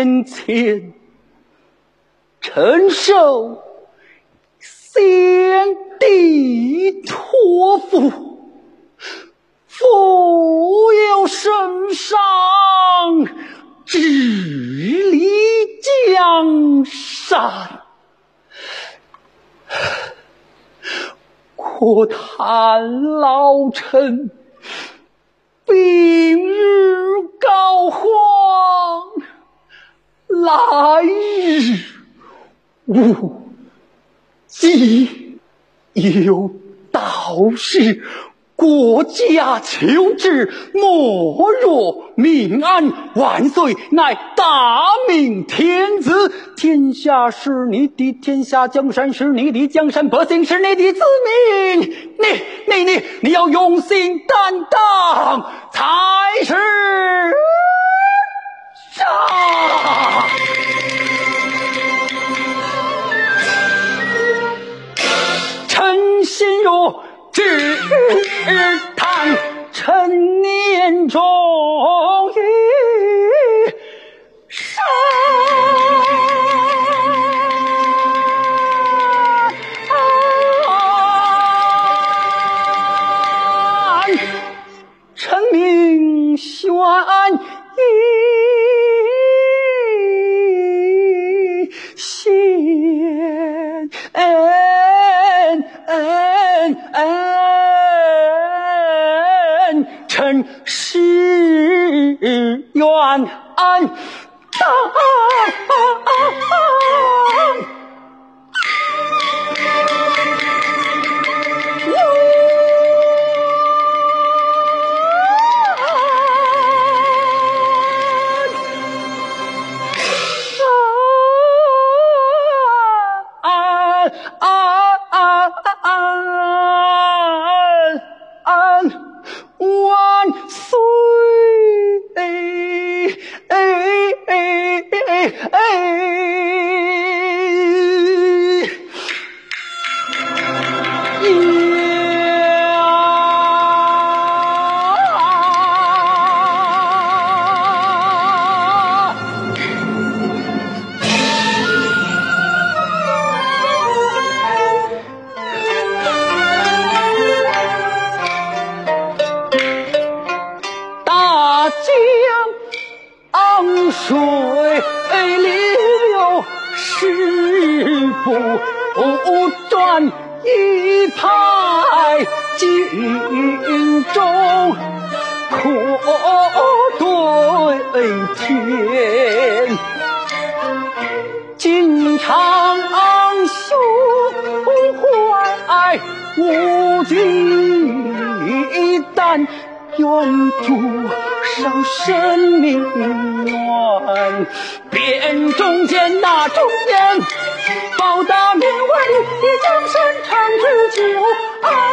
年前，承受先帝托付，负有圣上治理江山，可叹老臣。病日无计，有道是国家求治，莫若民安。万岁，乃大明天子，天下是你的，天下江山是你的，江山百姓是你的子民。你、你、你，你要用心担当。才是日月安。当誓愿当。不转一派尽忠，可对天。今长兄怀无忌但愿主上神明愿，边中间那中央，报答民为你的江山长治久安。